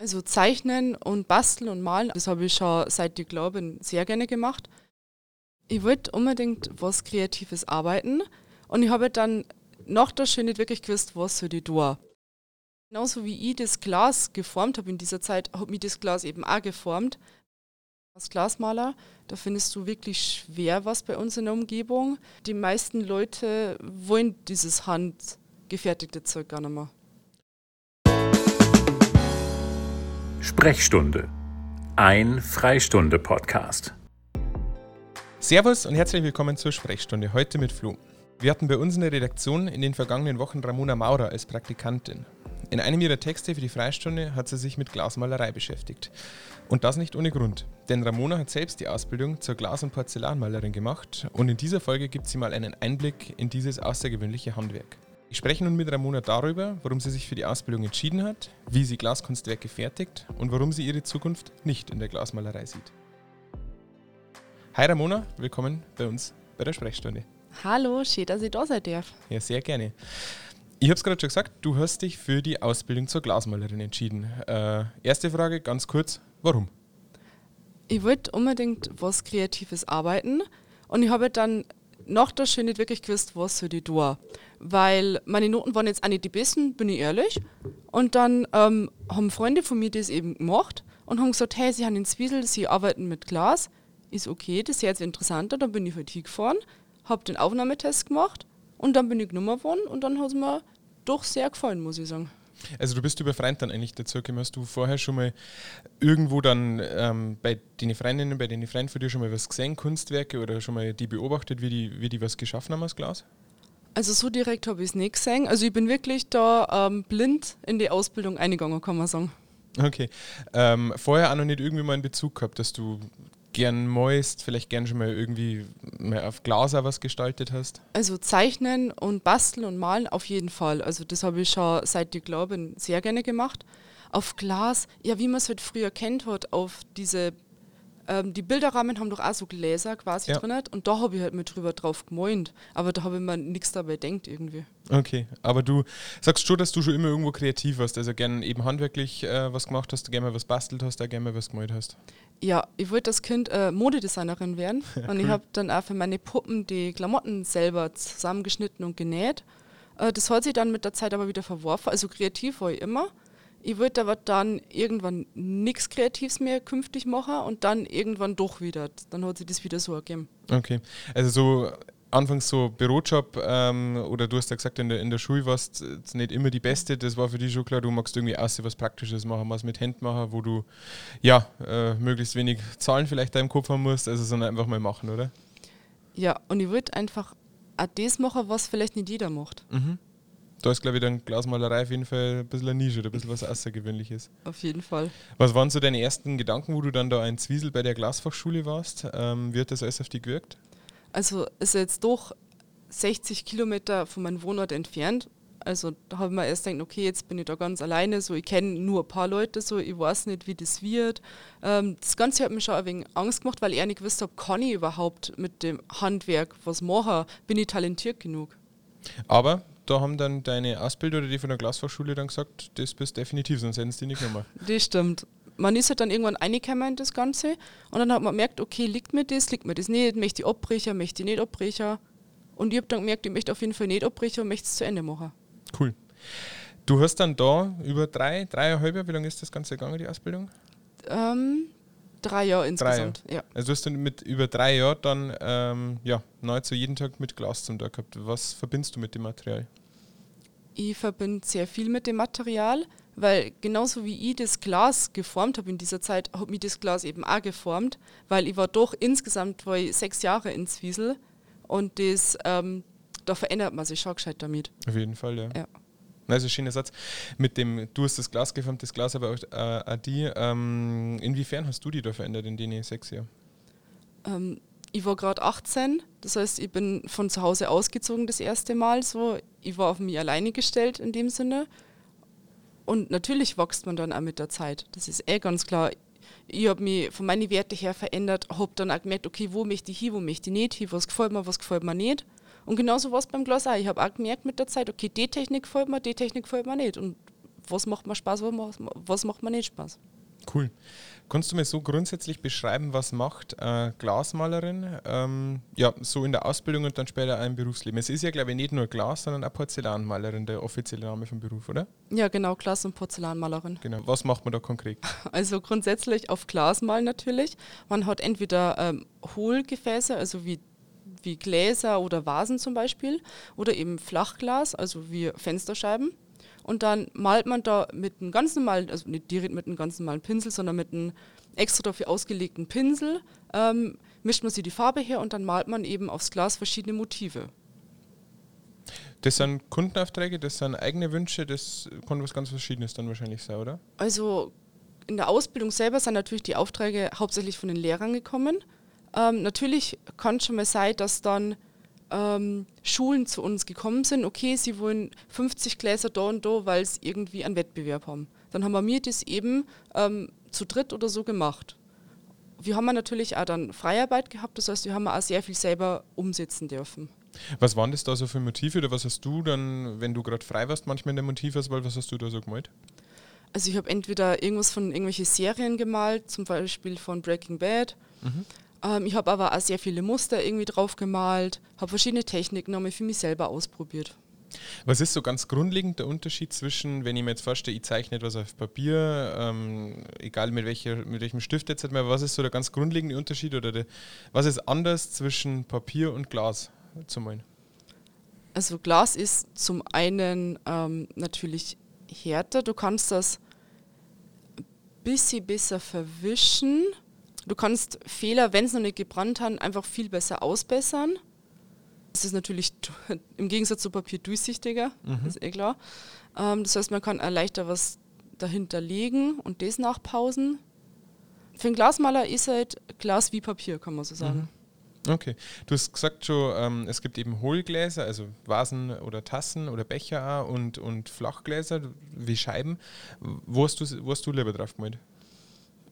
Also Zeichnen und Basteln und Malen, das habe ich schon seit ich glaube sehr gerne gemacht. Ich wollte unbedingt was Kreatives arbeiten und ich habe dann nach der Schule nicht wirklich gewusst, was soll ich tun. Genauso wie ich das Glas geformt habe in dieser Zeit, hat mich das Glas eben auch geformt. Als Glasmaler, da findest du wirklich schwer was bei uns in der Umgebung. Die meisten Leute wollen dieses handgefertigte Zeug gar nicht mehr. Sprechstunde. Ein Freistunde-Podcast. Servus und herzlich willkommen zur Sprechstunde. Heute mit Flo. Wir hatten bei uns in der Redaktion in den vergangenen Wochen Ramona Maurer als Praktikantin. In einem ihrer Texte für die Freistunde hat sie sich mit Glasmalerei beschäftigt. Und das nicht ohne Grund, denn Ramona hat selbst die Ausbildung zur Glas- und Porzellanmalerin gemacht und in dieser Folge gibt sie mal einen Einblick in dieses außergewöhnliche Handwerk. Ich spreche nun mit Ramona darüber, warum sie sich für die Ausbildung entschieden hat, wie sie Glaskunstwerke fertigt und warum sie ihre Zukunft nicht in der Glasmalerei sieht. Hi Ramona, willkommen bei uns bei der Sprechstunde. Hallo, schön, dass ich da sein darf. Ja, sehr gerne. Ich habe es gerade schon gesagt, du hast dich für die Ausbildung zur Glasmalerin entschieden. Äh, erste Frage, ganz kurz, warum? Ich wollte unbedingt was Kreatives arbeiten und ich habe dann nach der Schule nicht wirklich gewusst, was soll ich tun. Weil meine Noten waren jetzt auch nicht die besten, bin ich ehrlich. Und dann ähm, haben Freunde von mir das eben gemacht und haben gesagt, hey, sie haben in Zwiesel, sie arbeiten mit Glas. Ist okay, das ist jetzt interessanter. Dann bin ich halt hingefahren, habe den Aufnahmetest gemacht und dann bin ich genommen worden und dann hat es mir doch sehr gefallen, muss ich sagen. Also du bist über Freund dann eigentlich dazu gekommen. Hast du vorher schon mal irgendwo dann ähm, bei den Freundinnen, bei den Freunden von dir schon mal was gesehen, Kunstwerke oder schon mal die beobachtet, wie die, wie die was geschaffen haben aus Glas? Also so direkt habe ich es nicht gesehen. Also ich bin wirklich da ähm, blind in die Ausbildung eingegangen, kann man sagen. Okay. Ähm, vorher auch noch nicht irgendwie mal einen Bezug gehabt, dass du gern malst, vielleicht gern schon mal irgendwie mal auf Glas auch was gestaltet hast? Also zeichnen und basteln und malen auf jeden Fall. Also das habe ich schon seit ich glaube sehr gerne gemacht. Auf Glas, ja wie man es halt früher kennt hat, auf diese ähm, die Bilderrahmen haben doch auch so Gläser quasi Ja. drin und da habe ich halt mit drüber drauf gemeint. Aber da habe ich mir nichts dabei denkt irgendwie. Okay, aber du sagst schon, dass du schon immer irgendwo kreativ warst, also gern eben handwerklich äh, was gemacht hast, gerne mal was bastelt hast, auch gerne mal was gemalt hast. Ja, ich wollte als Kind äh, Modedesignerin werden und ich habe dann auch für meine Puppen die Klamotten selber zusammengeschnitten und genäht. Äh, das hat sich dann mit der Zeit aber wieder verworfen. Also kreativ war ich immer. Ich wollte aber dann irgendwann nichts Kreatives mehr künftig machen und dann irgendwann doch wieder. Dann hat sich das wieder so ergeben. Okay, also so anfangs so Bürojob ähm, oder du hast ja gesagt, in der, in der Schule warst du jetzt nicht immer die Beste, das war für dich schon klar, du magst irgendwie aussehen, was Praktisches machen, was mit Händen machen, wo du ja äh, möglichst wenig Zahlen vielleicht da im Kopf haben musst, also sondern einfach mal machen, oder? Ja, und ich wollte einfach auch das machen, was vielleicht nicht jeder macht. Da ist, glaube ich, dann Glasmalerei auf jeden Fall ein bisschen eine Nische oder ein bisschen was Außergewöhnliches. Auf jeden Fall. Was waren so deine ersten Gedanken, wo du dann da in Zwiesel bei der Glasfachschule warst? Ähm, wie hat das alles auf dich gewirkt? Also ist jetzt doch 60 Kilometer von meinem Wohnort entfernt. Also da habe ich mir erst gedacht, okay, jetzt bin ich da ganz alleine, so ich kenne nur ein paar Leute, so ich weiß nicht, wie das wird. Ähm, das Ganze hat mir schon ein wenig Angst gemacht, weil ich nicht gewusst habe, kann ich überhaupt mit dem Handwerk was machen? Bin ich talentiert genug? Aber da haben dann deine Ausbilder oder die von der Glasfachschule dann gesagt, das bist definitiv, sonst hätten sie dich nicht genommen. Das stimmt. Man ist halt dann irgendwann reingekommen in das Ganze und dann hat man gemerkt, okay, liegt mir das, liegt mir das nicht, möchte ich abbrechen, möchte ich nicht abbrechen. Und ich habe dann gemerkt, ich möchte auf jeden Fall nicht abbrechen und möchte es zu Ende machen. Cool. Du hast dann da über drei, dreieinhalb Jahre, wie lange ist das Ganze gegangen, die Ausbildung? Ähm, drei Jahre insgesamt, ja. Also du hast dann mit über drei Jahren dann ähm, ja, nahezu jeden Tag mit Glas zum Tag gehabt. Was verbindest du mit dem Material? Ich verbinde sehr viel mit dem Material, weil genauso wie ich das Glas geformt habe in dieser Zeit, hat mich das Glas eben auch geformt, weil ich war doch insgesamt war ich sechs Jahre in Zwiesel und das, ähm, da verändert man sich schon gescheit damit. Auf jeden Fall, ja. Ja. Also schöner Satz. Mit dem, du hast das Glas geformt, das Glas aber auch, äh, die. Ähm, inwiefern hast du die da verändert in den sechs Jahren? Ähm, ich war gerade 18, das heißt, ich bin von zu Hause ausgezogen das erste Mal so. Ich war auf mich alleine gestellt in dem Sinne. Und natürlich wächst man dann auch mit der Zeit. Das ist eh ganz klar. Ich habe mich von meinen Werten her verändert, habe dann auch gemerkt, okay, wo möchte ich hin, wo möchte ich nicht hin, was gefällt mir, was gefällt mir nicht. Und genauso war es beim Glas auch. Ich habe auch gemerkt mit der Zeit, okay, die Technik gefällt mir, die Technik gefällt mir nicht. Und was macht mir Spaß, was, was macht mir nicht Spaß. Cool. Kannst du mir so grundsätzlich beschreiben, was macht äh, Glasmalerin? Ähm, ja, so in der Ausbildung und dann später im Berufsleben. Es ist ja, glaube ich, nicht nur Glas, sondern auch Porzellanmalerin, der offizielle Name vom Beruf, oder? Ja, genau, Glas- und Porzellanmalerin. Genau. Was macht man da konkret? Also grundsätzlich auf Glas malen natürlich. Man hat entweder ähm, Hohlgefäße, also wie, wie Gläser oder Vasen zum Beispiel, oder eben Flachglas, also wie Fensterscheiben. Und dann malt man da mit einem ganz normalen, also nicht direkt mit einem ganz normalen Pinsel, sondern mit einem extra dafür ausgelegten Pinsel, ähm, mischt man sich die Farbe her und dann malt man eben aufs Glas verschiedene Motive. Das sind Kundenaufträge, das sind eigene Wünsche, das kann was ganz Verschiedenes dann wahrscheinlich sein, oder? Also in der Ausbildung selber sind natürlich die Aufträge hauptsächlich von den Lehrern gekommen. Ähm, natürlich kann schon mal sein, dass dann ähm, Schulen zu uns gekommen sind, okay, sie wollen 50 Gläser da und da, weil sie irgendwie einen Wettbewerb haben. Dann haben wir mir das eben ähm, zu dritt oder so gemacht. Wir haben natürlich auch dann Freiarbeit gehabt, das heißt, wir haben auch sehr viel selber umsetzen dürfen. Was waren das da so für Motive oder was hast du dann, wenn du gerade frei warst, manchmal in der Motivauswahl, was hast du da so gemalt? Also ich habe entweder irgendwas von irgendwelchen Serien gemalt, zum Beispiel von Breaking Bad. Mhm. Ähm, ich habe aber auch sehr viele Muster irgendwie drauf gemalt, habe verschiedene Techniken nochmal für mich selber ausprobiert. Was ist so ganz grundlegend der Unterschied zwischen, wenn ich mir jetzt vorstelle, ich zeichne etwas auf Papier, ähm, egal mit, welcher, mit welchem Stift jetzt, was ist so der ganz grundlegende Unterschied oder der, was ist anders zwischen Papier und Glas zu malen? Also Glas ist zum einen ähm, natürlich härter, du kannst das ein bisschen besser verwischen Du kannst Fehler, wenn es noch nicht gebrannt hat, einfach viel besser ausbessern. Es ist natürlich im Gegensatz zu Papier durchsichtiger, mhm. ist eh klar. Ähm, das heißt, man kann leichter was dahinter legen und das nachpausen. Für einen Glasmaler ist halt Glas wie Papier, kann man so sagen. Mhm. Okay. Du hast gesagt schon, ähm, es gibt eben Hohlgläser, also Vasen oder Tassen oder Becher und, und Flachgläser wie Scheiben. Wo hast, du, wo hast du lieber drauf gemalt?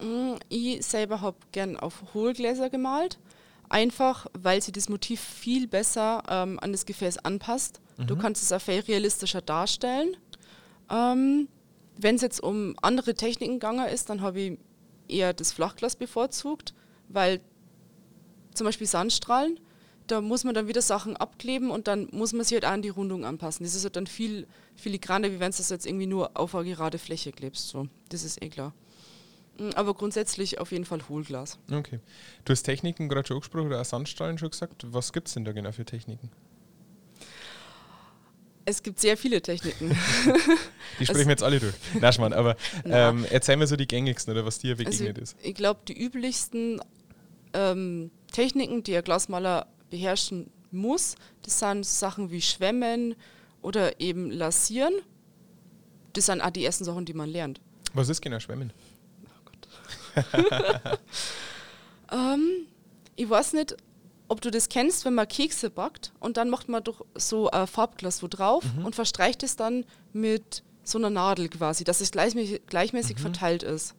Mm, ich selber habe gern auf Hohlgläser gemalt, einfach weil sie das Motiv viel besser ähm, an das Gefäß anpasst. Mhm. Du kannst es auch viel realistischer darstellen. Ähm, Wenn es jetzt um andere Techniken gegangen ist, dann habe ich eher das Flachglas bevorzugt, weil zum Beispiel Sandstrahlen, da muss man dann wieder Sachen abkleben und dann muss man sich halt auch an die Rundung anpassen. Das ist halt dann viel filigraner, wie wenn du das jetzt irgendwie nur auf eine gerade Fläche klebst. So. Das ist eh klar. Mm, aber grundsätzlich auf jeden Fall Hohlglas. Okay. Du hast Techniken gerade schon angesprochen oder auch Sandstrahlen schon gesagt. Was gibt es denn da genau für Techniken? Es gibt sehr viele Techniken. die sprechen wir jetzt alle durch. Nein, Schmarrn, aber ähm, erzähl mir so die gängigsten oder was dir begegnet also, ist. Ich glaube, die üblichsten ähm, Techniken, die ein Glasmaler beherrschen muss, das sind Sachen wie Schwemmen oder eben Lasieren. Das sind auch die ersten Sachen, die man lernt. Was ist genau Schwemmen? ähm, ich weiß nicht, ob du das kennst, wenn man Kekse backt und dann macht man doch so ein Farbglas wo drauf mhm. und verstreicht es dann mit so einer Nadel quasi, dass es gleichmäßig, gleichmäßig mhm. verteilt ist.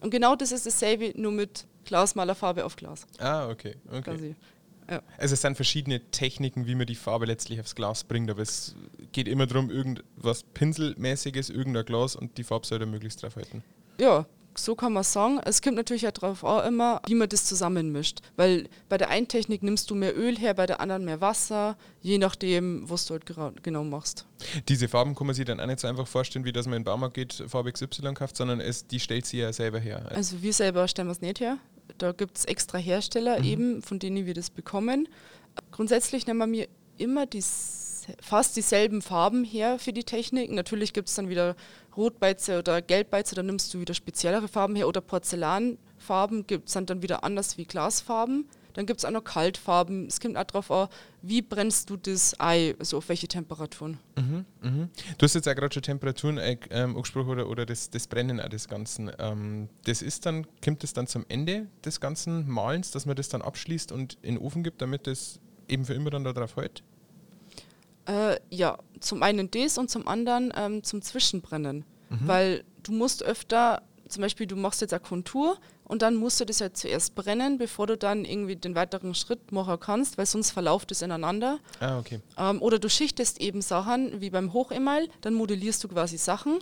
Und genau das ist dasselbe, nur mit Glasmalerfarbe auf Glas. Ah, okay. okay. Ja. Also es sind verschiedene Techniken, wie man die Farbe letztlich aufs Glas bringt, aber es geht immer darum, irgendwas Pinselmäßiges, irgendein Glas und die Farbe soll da möglichst drauf halten. Ja, so kann man sagen. Es kommt natürlich auch darauf auch immer, wie man das zusammenmischt. Weil bei der einen Technik nimmst du mehr Öl her, bei der anderen mehr Wasser, je nachdem, was du halt genau machst. Diese Farben kann man sich dann auch nicht so einfach vorstellen, wie dass man in den Baumarkt geht, Farbe XY kauft, sondern es, die stellt sie ja selber her. Also wir selber stellen es nicht her. Da gibt es extra Hersteller mhm. eben, von denen wir das bekommen. Grundsätzlich nehmen wir immer die fast dieselben Farben her für die Technik. Natürlich gibt es dann wieder Rotbeize oder Gelbbeize, da nimmst du wieder speziellere Farben her oder Porzellanfarben gibt es dann wieder anders wie Glasfarben. Dann gibt es auch noch Kaltfarben. Es kommt auch darauf an, wie brennst du das Ei, also auf welche Temperaturen. Mhm, mh. Du hast jetzt ja gerade schon Temperaturen äh, ähm, angesprochen oder, oder das, das Brennen auch des Ganzen. Ähm, das ist dann, kommt es dann zum Ende des ganzen Malens, dass man das dann abschließt und in den Ofen gibt, damit das eben für immer dann darauf hält? Äh, ja, zum einen das und zum anderen ähm, zum Zwischenbrennen. Mhm. Weil du musst öfter, zum Beispiel du machst jetzt eine Kontur und dann musst du das ja zuerst brennen, bevor du dann irgendwie den weiteren Schritt machen kannst, weil sonst verlauft es ineinander. Ah, okay. Ähm, oder du schichtest eben Sachen, wie beim Hochemail, dann modellierst du quasi Sachen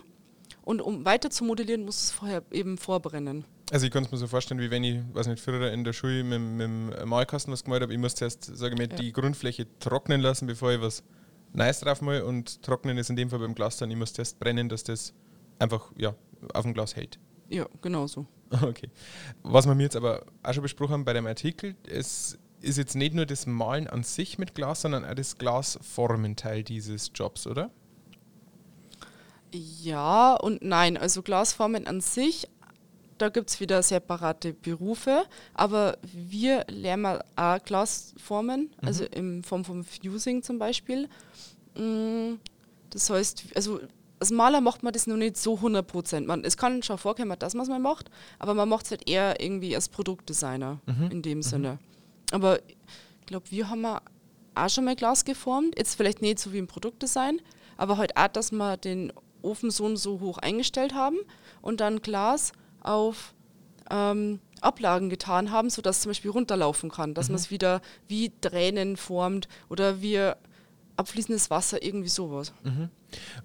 Und um weiter zu modellieren, muss es vorher eben vorbrennen. Also ich kann es mir so vorstellen, wie wenn ich, weiß nicht, früher in der Schule mit, mit dem Malkasten was gemalt habe, ich muss zuerst, sage ich mal, Ja. die Grundfläche trocknen lassen, bevor ich was Nice drauf mal und trocknen ist in dem Fall beim Glas dann, ich muss zuerst brennen, dass das einfach, ja, auf dem Glas hält. Ja, genau so. Okay. Was wir mir jetzt aber auch schon besprochen haben bei dem Artikel, es ist jetzt nicht nur das Malen an sich mit Glas, sondern auch das Glasformen Teil dieses Jobs, oder? Ja und nein. Also Glasformen an sich, da gibt es wieder separate Berufe, aber wir lernen auch Glasformen, also in Form von Fusing zum Beispiel. Mm, Das heißt, also als Maler macht man das noch nicht so 100 Prozent. Man, es kann schon vorkommen, dass man es mal macht, aber man macht es halt eher irgendwie als Produktdesigner in dem Sinne. Aber ich glaube, wir haben auch schon mal Glas geformt. Jetzt vielleicht nicht so wie im Produktdesign, aber halt auch, dass wir den Ofen so und so hoch eingestellt haben und dann Glas auf ähm, Ablagen getan haben, sodass es zum Beispiel runterlaufen kann, dass man es wieder wie Tränen formt oder wie abfließendes Wasser, irgendwie sowas.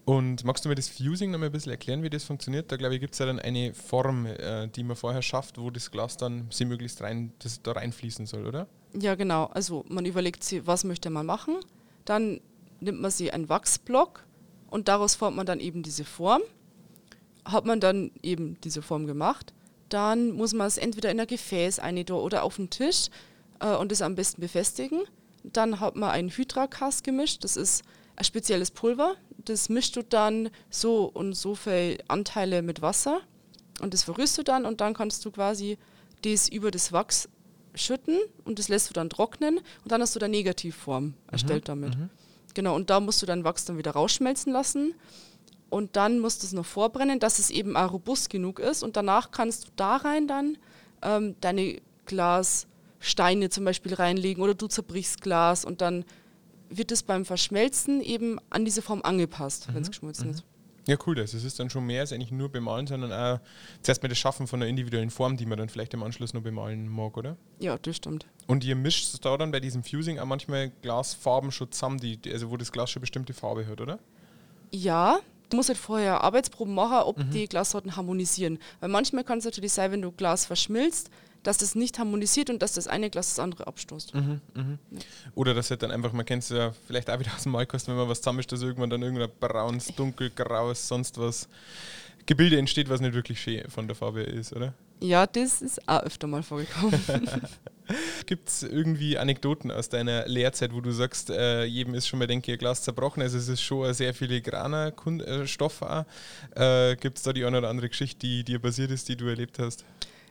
Und magst du mir das Fusing noch mal ein bisschen erklären, wie das funktioniert? Da glaube ich, gibt es ja dann eine Form, äh, die man vorher schafft, wo das Glas dann sie möglichst rein, das da reinfließen soll, oder? Ja, genau. Also man überlegt sich, was möchte man machen. Dann nimmt man sich einen Wachsblock und daraus formt man dann eben diese Form. Hat man dann eben diese Form gemacht, dann muss man es entweder in ein Gefäß eintun oder auf den Tisch äh, und es am besten befestigen. Dann hat man ein Hydrakast gemischt. Das ist ein spezielles Pulver. Das mischt du dann so und so viele Anteile mit Wasser und das verrührst du dann und dann kannst du quasi das über das Wachs schütten und das lässt du dann trocknen und dann hast du da Negativform erstellt damit. Genau, und da musst du dein Wachs dann wieder rausschmelzen lassen und dann musst du es noch vorbrennen, dass es eben auch robust genug ist und danach kannst du da rein dann ähm, deine Glassteine zum Beispiel reinlegen oder du zerbrichst Glas und dann wird es beim Verschmelzen eben an diese Form angepasst, wenn es geschmolzen ist. Ja, cool, das. Es ist dann schon mehr als eigentlich nur bemalen, sondern auch zuerst mal das Schaffen von einer individuellen Form, die man dann vielleicht im Anschluss noch bemalen mag, oder? Ja, das stimmt. Und ihr mischt da dann bei diesem Fusing auch manchmal Glasfarben schon zusammen, die- also wo das Glas schon bestimmte Farbe hat, oder? Ja, du musst halt vorher Arbeitsproben machen, ob die Glassorten harmonisieren. Weil manchmal kann es natürlich sein, wenn du Glas verschmilzt, dass das nicht harmonisiert und dass das eine Glas das andere abstoßt. Oder das halt dann einfach, man kennt es ja vielleicht auch wieder aus dem Malkasten, wenn man was zusammenmischt, dass irgendwann dann irgendein brauns, dunkelgraues, sonst was Gebilde entsteht, was nicht wirklich schön von der Farbe ist, oder? Ja, das ist auch öfter mal vorgekommen. Gibt es irgendwie Anekdoten aus deiner Lehrzeit, wo du sagst, äh, jedem ist schon mal, denke ich, Glas zerbrochen? Also es ist schon ein sehr filigraner Kun äh, Stoff auch. Äh, Gibt es da die eine oder andere Geschichte, die dir passiert ist, die du erlebt hast?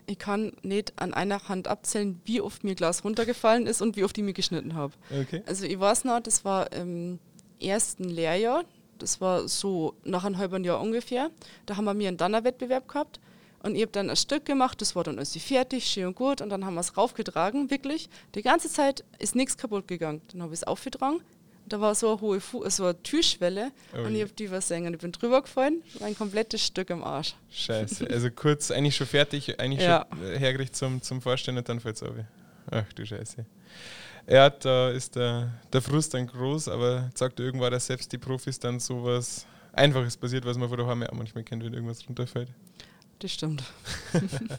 ich kann nicht an einer Hand abzählen, wie oft mir Glas runtergefallen ist und wie oft ich mir geschnitten habe. Okay. Also ich weiß noch, das war im ersten Lehrjahr, das war so nach einem halben Jahr ungefähr, da haben wir mir einen Danner-Wettbewerb gehabt und ich habe dann ein Stück gemacht, das war dann also fertig, schön und gut und dann haben wir es raufgetragen, wirklich. Die ganze Zeit ist nichts kaputt gegangen. Dann habe ich es aufgetragen, da war so eine hohe Fu so eine Türschwelle Oh und je. ich habe die versenkt. Ich bin drüber gefallen, mein komplettes Stück im Arsch. Scheiße. Also kurz, eigentlich schon fertig, eigentlich Ja. schon äh, hergerichtet zum, zum Vorstellen und dann fällt es ab. Ach du Scheiße. Ja, da ist der, der Frust dann groß, aber sagt irgendwann, dass selbst die Profis dann sowas Einfaches passiert, was man von daheim auch manchmal kennt, wenn irgendwas runterfällt. Das stimmt.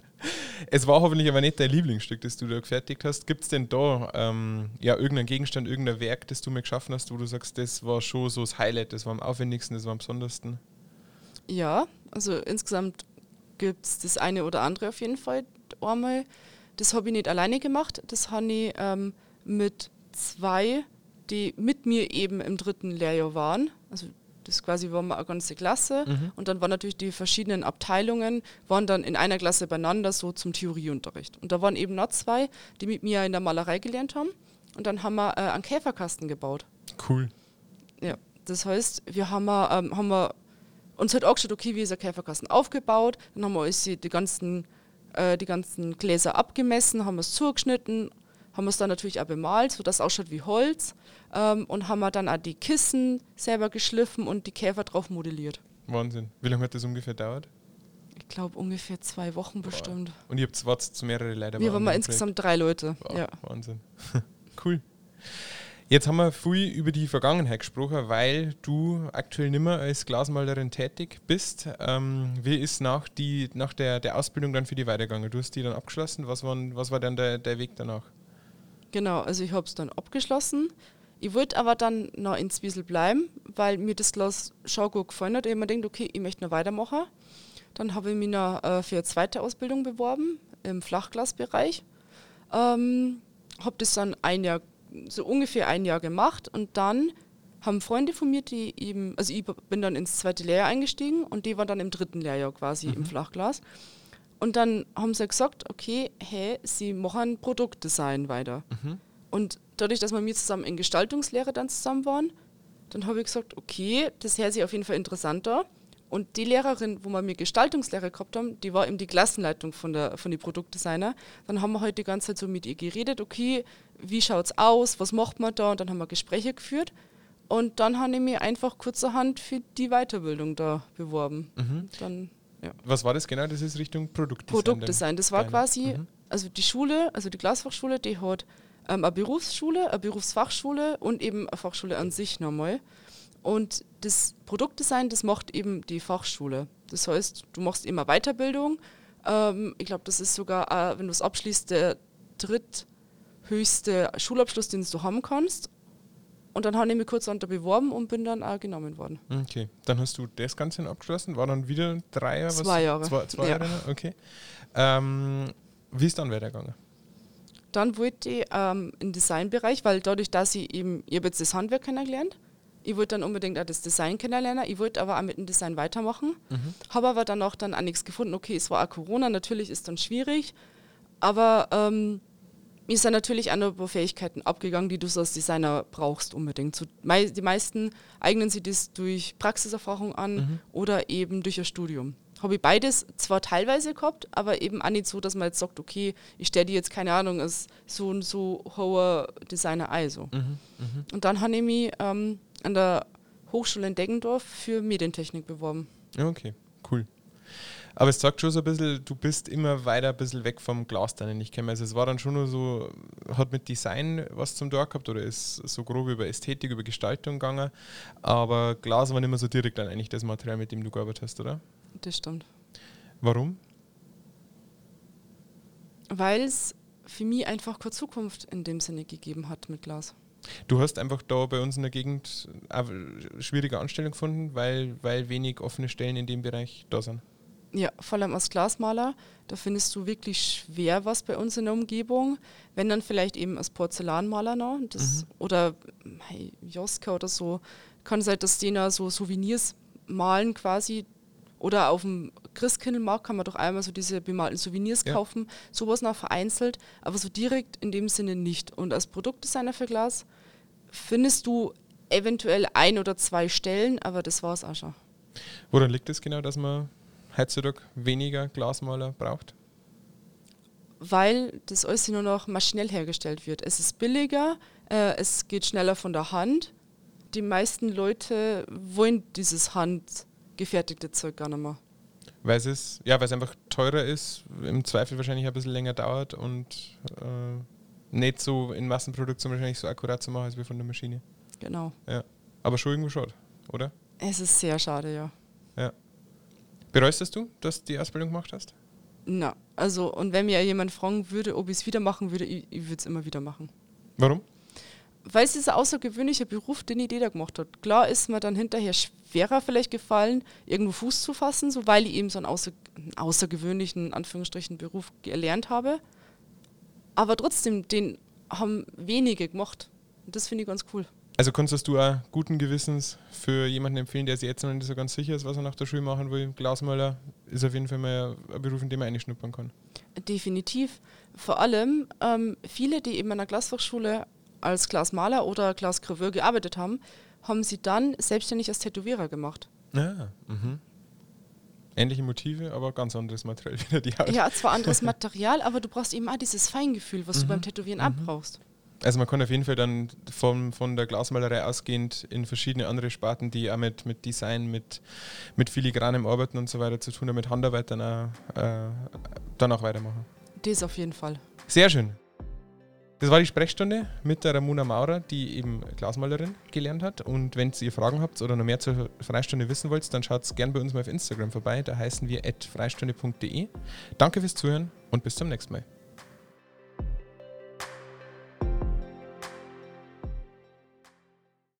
Es war hoffentlich aber nicht dein Lieblingsstück, das du da gefertigt hast. Gibt es denn da ähm, ja, irgendeinen Gegenstand, irgendein Werk, das du mir geschaffen hast, wo du sagst, das war schon so das Highlight, das war am aufwendigsten, das war am besondersten? Ja, also insgesamt gibt es das eine oder andere auf jeden Fall einmal. Das habe ich nicht alleine gemacht, das habe ich ähm, mit zwei, die mit mir eben im dritten Lehrjahr waren. Also das quasi war eine ganze Klasse und dann waren natürlich die verschiedenen Abteilungen, waren dann in einer Klasse beieinander so zum Theorieunterricht. Und da waren eben noch zwei, die mit mir in der Malerei gelernt haben und dann haben wir äh, einen Käferkasten gebaut. Cool. Ja, das heißt, wir haben, ähm, haben wir uns halt auch geschaut, okay, wie ist der Käferkasten aufgebaut. Dann haben wir uns die, die, ganzen, äh, die ganzen Gläser abgemessen, haben es zugeschnitten, haben es dann natürlich auch bemalt, sodass es ausschaut wie Holz. Ähm, und haben wir dann auch die Kissen selber geschliffen und die Käfer drauf modelliert. Wahnsinn. Wie lange hat das ungefähr dauert? Ich glaube ungefähr zwei Wochen bestimmt. Und ihr habt zwar zu mehrere Leute Wir waren mal insgesamt drei Leute. Projekt. Ja. Wahnsinn. cool. Jetzt haben wir viel über die Vergangenheit gesprochen, weil du aktuell nicht mehr als Glasmalerin tätig bist. Ähm, wie ist nach, die, nach der, der Ausbildung dann für die weitergegangen? Du hast die dann abgeschlossen. Was, waren, was war dann der, der Weg danach? Genau, also ich habe es dann abgeschlossen. Ich wollte aber dann noch in Zwiesel bleiben, weil mir das Glas schon gut gefallen hat. Ich habe mir gedacht, okay, ich möchte noch weitermachen. Dann habe ich mich noch äh, für eine zweite Ausbildung beworben im Flachglasbereich. Ähm, habe das dann ein Jahr, so ungefähr ein Jahr gemacht und dann haben Freunde von mir, die eben, also ich bin dann ins zweite Lehrjahr eingestiegen und die waren dann im dritten Lehrjahr quasi mhm. im Flachglas. Und dann haben sie gesagt, okay, hey, sie machen Produktdesign weiter. Mhm. Und dadurch, dass wir mir zusammen in Gestaltungslehre dann zusammen waren, dann habe ich gesagt, okay, das hört sich auf jeden Fall interessanter. Und die Lehrerin, wo wir mir Gestaltungslehre gehabt haben, die war eben die Klassenleitung von, der, von den Produktdesigner. Dann haben wir heute die ganze Zeit so mit ihr geredet, okay, wie schaut es aus, was macht man da? Und dann haben wir Gespräche geführt. Und dann habe ich mich einfach kurzerhand für die Weiterbildung da beworben. Mhm. Dann, ja. Was war das genau? Das ist Richtung Produktdesign. Produktdesign. Das war Deine. quasi, mhm. also die Schule, also die Glasfachschule, die hat ähm, eine Berufsschule, eine Berufsfachschule und eben eine Fachschule an sich nochmal. Und das Produktdesign, das macht eben die Fachschule. Das heißt, du machst immer Weiterbildung. Ähm, ich glaube, das ist sogar, äh, wenn du es abschließt, der dritthöchste Schulabschluss, den du haben kannst. Und dann habe ich mich kurz unter beworben und bin dann auch genommen worden. Okay, dann hast du das Ganze abgeschlossen. War dann wieder drei Jahre? Zwei Jahre. Zwei, zwei ja. Jahre, okay. Ähm, wie ist dann weitergegangen? Dann wollte ich ähm, im Designbereich, weil dadurch, dass ich eben, ich habe jetzt das Handwerk kennengelernt, ich wollte dann unbedingt auch das Design kennenlernen. Ich wollte aber auch mit dem Design weitermachen. Mhm. Habe aber dann auch dann auch nichts gefunden. Okay, es war auch Corona, natürlich ist dann schwierig. Aber ähm, mir sind natürlich auch noch ein paar Fähigkeiten abgegangen, die du so als Designer brauchst unbedingt. Die meisten eignen sich das durch Praxiserfahrung an mhm. oder eben durch ein Studium. Habe ich beides zwar teilweise gehabt, aber eben auch nicht so, dass man jetzt sagt, okay, ich stelle die jetzt, keine Ahnung, als so und so hoher Designer ein. So. Mhm. Mhm. Und dann habe ich mich ähm, an der Hochschule in Deggendorf für Medientechnik beworben. Okay. Aber es sagt schon so ein bisschen, du bist immer weiter ein bisschen weg vom Glas dann ich kenne. Also es war dann schon nur so, hat mit Design was zum Tag gehabt oder ist so grob über Ästhetik, über Gestaltung gegangen. Aber Glas war nicht mehr so direkt dann eigentlich das Material, mit dem du gearbeitet hast, oder? Das stimmt. Warum? Weil es für mich einfach keine Zukunft in dem Sinne gegeben hat mit Glas. Du hast einfach da bei uns in der Gegend eine schwierige Anstellung gefunden, weil, weil wenig offene Stellen in dem Bereich da sind. Ja, vor allem als Glasmaler, da findest du wirklich schwer was bei uns in der Umgebung. Wenn dann vielleicht eben als Porzellanmaler noch das, mhm. oder hey, Joska oder so, kann sein, dass die da so Souvenirs malen quasi. Oder auf dem Christkindlmarkt kann man doch einmal so diese bemalten Souvenirs ja. kaufen. Sowas noch vereinzelt, aber so direkt in dem Sinne nicht. Und als Produktdesigner für Glas findest du eventuell ein oder zwei Stellen, aber das war es auch schon. Woran liegt es genau, dass man heutzutage weniger Glasmaler braucht? Weil das alles nur noch maschinell hergestellt wird. Es ist billiger, äh, es geht schneller von der Hand. Die meisten Leute wollen dieses handgefertigte Zeug gar nicht mehr. Weil es, ja, weil es einfach teurer ist, im Zweifel wahrscheinlich ein bisschen länger dauert und äh, nicht so in Massenproduktion wahrscheinlich so akkurat zu machen als wie von der Maschine. Genau. Ja. Aber schon irgendwo schade, oder? Es ist sehr schade, ja. Bereust du, dass du die Ausbildung gemacht hast? Na, also, und wenn mir jemand fragen würde, ob ich es wieder machen würde, ich, ich würde es immer wieder machen. Warum? Weil es ist ein außergewöhnlicher Beruf, den jeder gemacht hat. Klar ist mir dann hinterher schwerer vielleicht gefallen, irgendwo Fuß zu fassen, so weil ich eben so einen, außer, außergewöhnlichen, Anführungsstrichen, Beruf gelernt habe. Aber trotzdem, den haben wenige gemacht. Und das finde ich ganz cool. Also konntest du auch guten Gewissens für jemanden empfehlen, der sich jetzt noch nicht so ganz sicher ist, was er nach der Schule machen will? Glasmaler ist auf jeden Fall mal ein Beruf, in dem er einschnuppern kann. Definitiv. Vor allem ähm, viele, die eben an der Glasfachschule als Glasmaler oder Glasgraveur gearbeitet haben, haben sie dann selbstständig als Tätowierer gemacht. Ja, ah, mhm. Ähnliche Motive, aber ganz anderes Material wieder die Haut. Ja, zwar anderes Material, aber du brauchst eben auch dieses Feingefühl, was mhm. du beim Tätowieren mhm. abbrauchst. Also man kann auf jeden Fall dann von, von der Glasmalerei ausgehend in verschiedene andere Sparten, die auch mit, mit Design, mit, mit filigranem Arbeiten und so weiter zu tun haben, mit Handarbeit dann auch, äh, dann auch weitermachen. Das auf jeden Fall. Sehr schön. Das war die Sprechstunde mit der Ramona Maurer, die eben Glasmalerin gelernt hat. Und wenn ihr Fragen habt oder noch mehr zur Freistunde wissen wollt, dann schaut gerne bei uns mal auf Instagram vorbei. Da heißen wir freistunde.de. Danke fürs Zuhören und bis zum nächsten Mal.